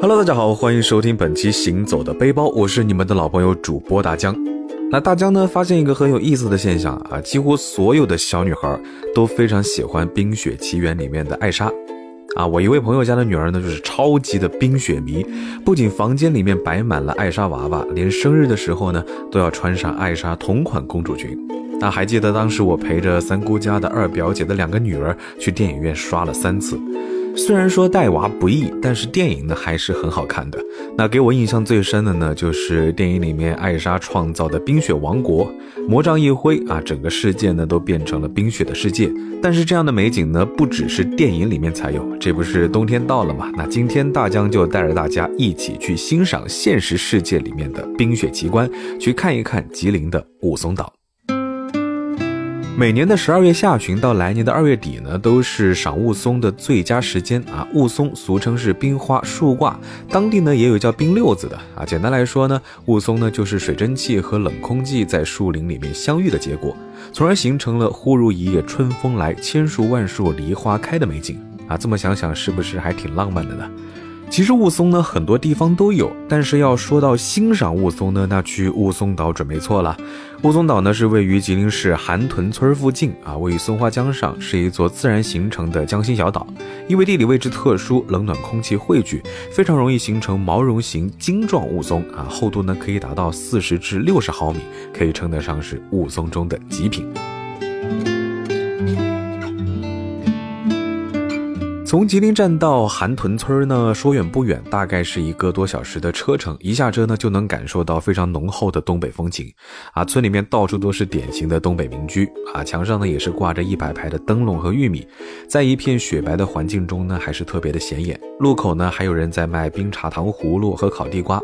Hello，大家好，欢迎收听本期《行走的背包》，我是你们的老朋友主播大江。那大江呢，发现一个很有意思的现象啊，几乎所有的小女孩都非常喜欢《冰雪奇缘》里面的艾莎。啊，我一位朋友家的女儿呢，就是超级的冰雪迷，不仅房间里面摆满了艾莎娃娃，连生日的时候呢，都要穿上艾莎同款公主裙。那还记得当时我陪着三姑家的二表姐的两个女儿去电影院刷了三次。虽然说带娃不易，但是电影呢还是很好看的。那给我印象最深的呢，就是电影里面艾莎创造的冰雪王国，魔杖一挥啊，整个世界呢都变成了冰雪的世界。但是这样的美景呢，不只是电影里面才有，这不是冬天到了吗？那今天大江就带着大家一起去欣赏现实世界里面的冰雪奇观，去看一看吉林的雾凇岛。每年的十二月下旬到来年的二月底呢，都是赏雾凇的最佳时间啊。雾凇俗称是冰花树挂，当地呢也有叫冰溜子的啊。简单来说呢，雾凇呢就是水蒸气和冷空气在树林里面相遇的结果，从而形成了忽如一夜春风来，千树万树梨花开的美景啊。这么想想，是不是还挺浪漫的呢？其实雾凇呢，很多地方都有，但是要说到欣赏雾凇呢，那去雾凇岛准没错了。雾凇岛呢是位于吉林市韩屯村附近啊，位于松花江上，是一座自然形成的江心小岛。因为地理位置特殊，冷暖空气汇聚，非常容易形成毛绒型晶状雾凇啊，厚度呢可以达到四十至六十毫米，可以称得上是雾凇中的极品。从吉林站到韩屯村呢，说远不远，大概是一个多小时的车程。一下车呢，就能感受到非常浓厚的东北风情。啊，村里面到处都是典型的东北民居。啊，墙上呢也是挂着一排排的灯笼和玉米，在一片雪白的环境中呢，还是特别的显眼。路口呢，还有人在卖冰茶糖葫芦和烤地瓜。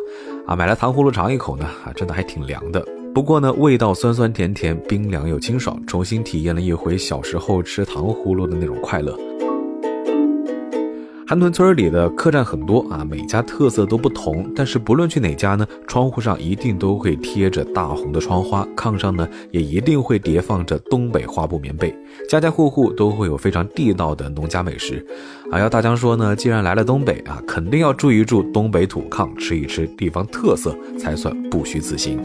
啊，买了糖葫芦尝一口呢，啊，真的还挺凉的。不过呢，味道酸酸甜甜，冰凉又清爽，重新体验了一回小时候吃糖葫芦的那种快乐。韩屯村里的客栈很多啊，每家特色都不同，但是不论去哪家呢，窗户上一定都会贴着大红的窗花，炕上呢也一定会叠放着东北花布棉被，家家户户都会有非常地道的农家美食。啊，要大江说呢，既然来了东北啊，肯定要住一住东北土炕，吃一吃地方特色，才算不虚此行。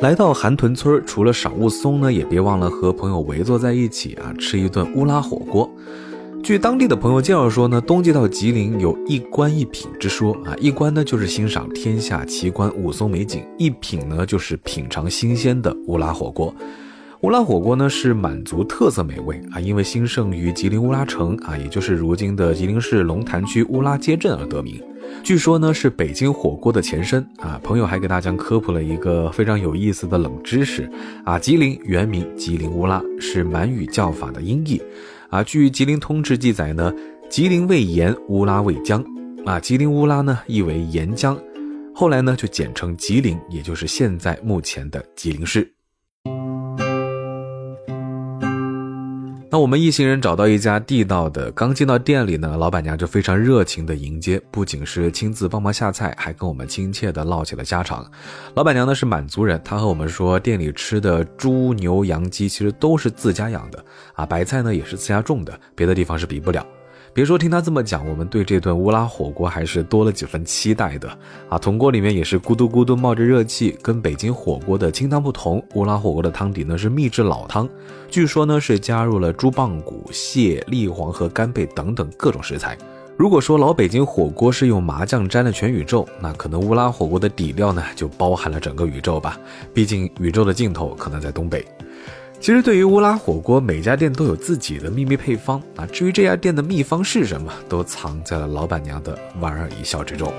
来到韩屯村，除了赏雾凇呢，也别忘了和朋友围坐在一起啊，吃一顿乌拉火锅。据当地的朋友介绍说呢，冬季到吉林有一观一品之说啊，一观呢就是欣赏天下奇观雾凇美景，一品呢就是品尝新鲜的乌拉火锅。乌拉火锅呢是满族特色美味啊，因为兴盛于吉林乌拉城啊，也就是如今的吉林市龙潭区乌拉街镇而得名。据说呢是北京火锅的前身啊。朋友还给大家科普了一个非常有意思的冷知识啊，吉林原名吉林乌拉，是满语叫法的音译啊。据吉林通志记载呢，吉林为盐，乌拉为江啊，吉林乌拉呢意为沿江，后来呢就简称吉林，也就是现在目前的吉林市。那我们一行人找到一家地道的，刚进到店里呢，老板娘就非常热情的迎接，不仅是亲自帮忙下菜，还跟我们亲切的唠起了家常。老板娘呢是满族人，她和我们说，店里吃的猪牛羊鸡其实都是自家养的啊，白菜呢也是自家种的，别的地方是比不了。别说听他这么讲，我们对这顿乌拉火锅还是多了几分期待的啊！铜锅里面也是咕嘟咕嘟冒着热气，跟北京火锅的清汤不同。乌拉火锅的汤底呢是秘制老汤，据说呢是加入了猪棒骨、蟹、蛎黄和干贝等等各种食材。如果说老北京火锅是用麻酱沾了全宇宙，那可能乌拉火锅的底料呢就包含了整个宇宙吧。毕竟宇宙的尽头可能在东北。其实，对于乌拉火锅，每家店都有自己的秘密配方啊。至于这家店的秘方是什么，都藏在了老板娘的莞尔一笑之中。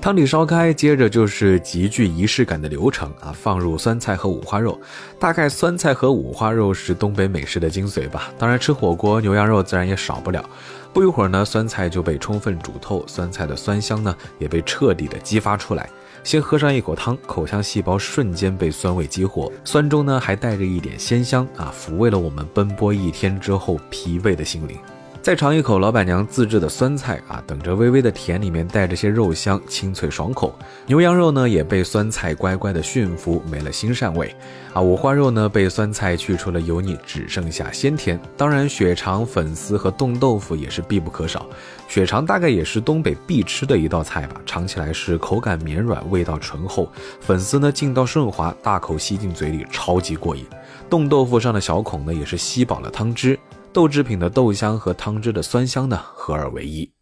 汤底烧开，接着就是极具仪式感的流程啊，放入酸菜和五花肉。大概酸菜和五花肉是东北美食的精髓吧。当然，吃火锅牛羊肉自然也少不了。不一会儿呢，酸菜就被充分煮透，酸菜的酸香呢也被彻底的激发出来。先喝上一口汤，口腔细胞瞬间被酸味激活，酸中呢还带着一点鲜香啊，抚慰了我们奔波一天之后疲惫的心灵。再尝一口老板娘自制的酸菜啊，等着微微的甜，里面带着些肉香，清脆爽口。牛羊肉呢也被酸菜乖乖的驯服，没了腥膻味啊。五花肉呢被酸菜去除了油腻，只剩下鲜甜。当然，血肠、粉丝和冻豆腐也是必不可少。血肠大概也是东北必吃的一道菜吧，尝起来是口感绵软，味道醇厚。粉丝呢劲道顺滑，大口吸进嘴里，超级过瘾。冻豆腐上的小孔呢也是吸饱了汤汁。豆制品的豆香和汤汁的酸香呢合二为一。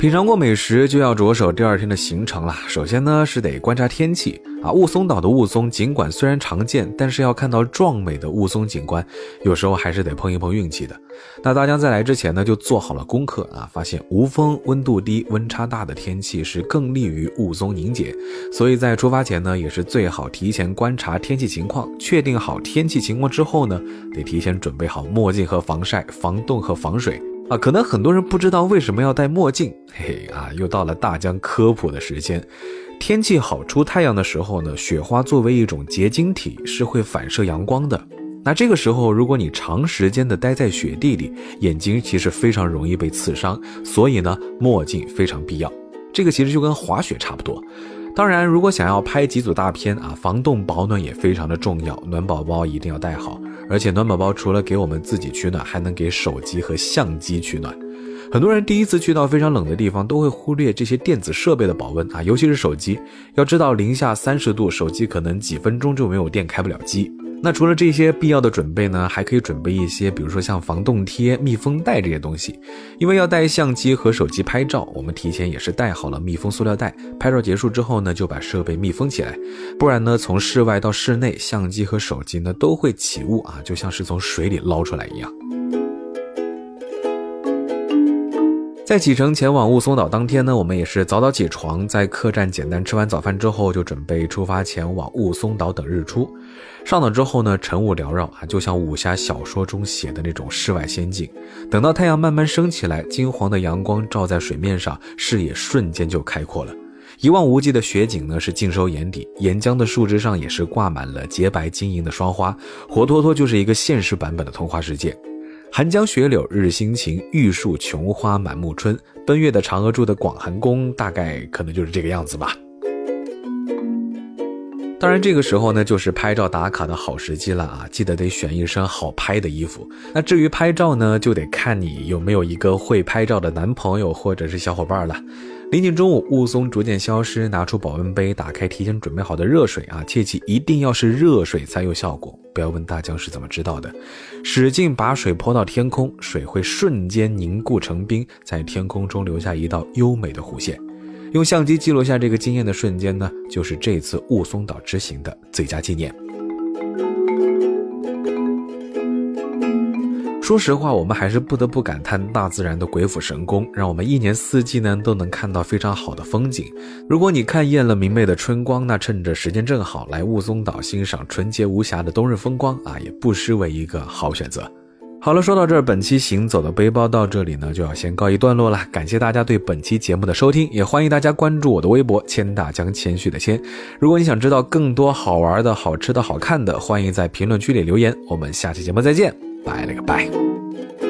品尝过美食，就要着手第二天的行程了。首先呢是得观察天气啊。雾凇岛的雾凇尽管虽然常见，但是要看到壮美的雾凇景观，有时候还是得碰一碰运气的。那大家在来之前呢就做好了功课啊，发现无风、温度低、温差大的天气是更利于雾凇凝结，所以在出发前呢也是最好提前观察天气情况，确定好天气情况之后呢，得提前准备好墨镜和防晒、防冻和防水。啊，可能很多人不知道为什么要戴墨镜，嘿嘿啊，又到了大疆科普的时间。天气好出太阳的时候呢，雪花作为一种结晶体是会反射阳光的。那这个时候，如果你长时间的待在雪地里，眼睛其实非常容易被刺伤，所以呢，墨镜非常必要。这个其实就跟滑雪差不多。当然，如果想要拍几组大片啊，防冻保暖也非常的重要，暖宝宝一定要带好。而且暖宝宝除了给我们自己取暖，还能给手机和相机取暖。很多人第一次去到非常冷的地方，都会忽略这些电子设备的保温啊，尤其是手机。要知道零下三十度，手机可能几分钟就没有电，开不了机。那除了这些必要的准备呢，还可以准备一些，比如说像防冻贴、密封袋这些东西，因为要带相机和手机拍照，我们提前也是带好了密封塑料袋。拍照结束之后呢，就把设备密封起来，不然呢，从室外到室内，相机和手机呢都会起雾啊，就像是从水里捞出来一样。在启程前往雾凇岛当天呢，我们也是早早起床，在客栈简单吃完早饭之后，就准备出发前往雾凇岛等日出。上岛之后呢，晨雾缭绕啊，就像武侠小说中写的那种世外仙境。等到太阳慢慢升起来，金黄的阳光照在水面上，视野瞬间就开阔了。一望无际的雪景呢，是尽收眼底。沿江的树枝上也是挂满了洁白晶莹的霜花，活脱脱就是一个现实版本的童话世界。寒江雪柳日新晴，玉树琼花满目春。奔月的嫦娥住的广寒宫，大概可能就是这个样子吧。当然，这个时候呢，就是拍照打卡的好时机了啊！记得得选一身好拍的衣服。那至于拍照呢，就得看你有没有一个会拍照的男朋友或者是小伙伴了。临近中午，雾凇逐渐消失，拿出保温杯，打开提前准备好的热水啊，切记一定要是热水才有效果。不要问大江是怎么知道的，使劲把水泼到天空，水会瞬间凝固成冰，在天空中留下一道优美的弧线。用相机记录下这个惊艳的瞬间呢，就是这次雾凇岛之行的最佳纪念。说实话，我们还是不得不感叹大自然的鬼斧神工，让我们一年四季呢都能看到非常好的风景。如果你看厌了明媚的春光，那趁着时间正好来雾凇岛欣赏纯洁无瑕的冬日风光啊，也不失为一个好选择。好了，说到这儿，本期行走的背包到这里呢就要先告一段落了。感谢大家对本期节目的收听，也欢迎大家关注我的微博“谦大江”，谦虚的谦。如果你想知道更多好玩的、好吃的、好看的，欢迎在评论区里留言。我们下期节目再见。拜了个拜。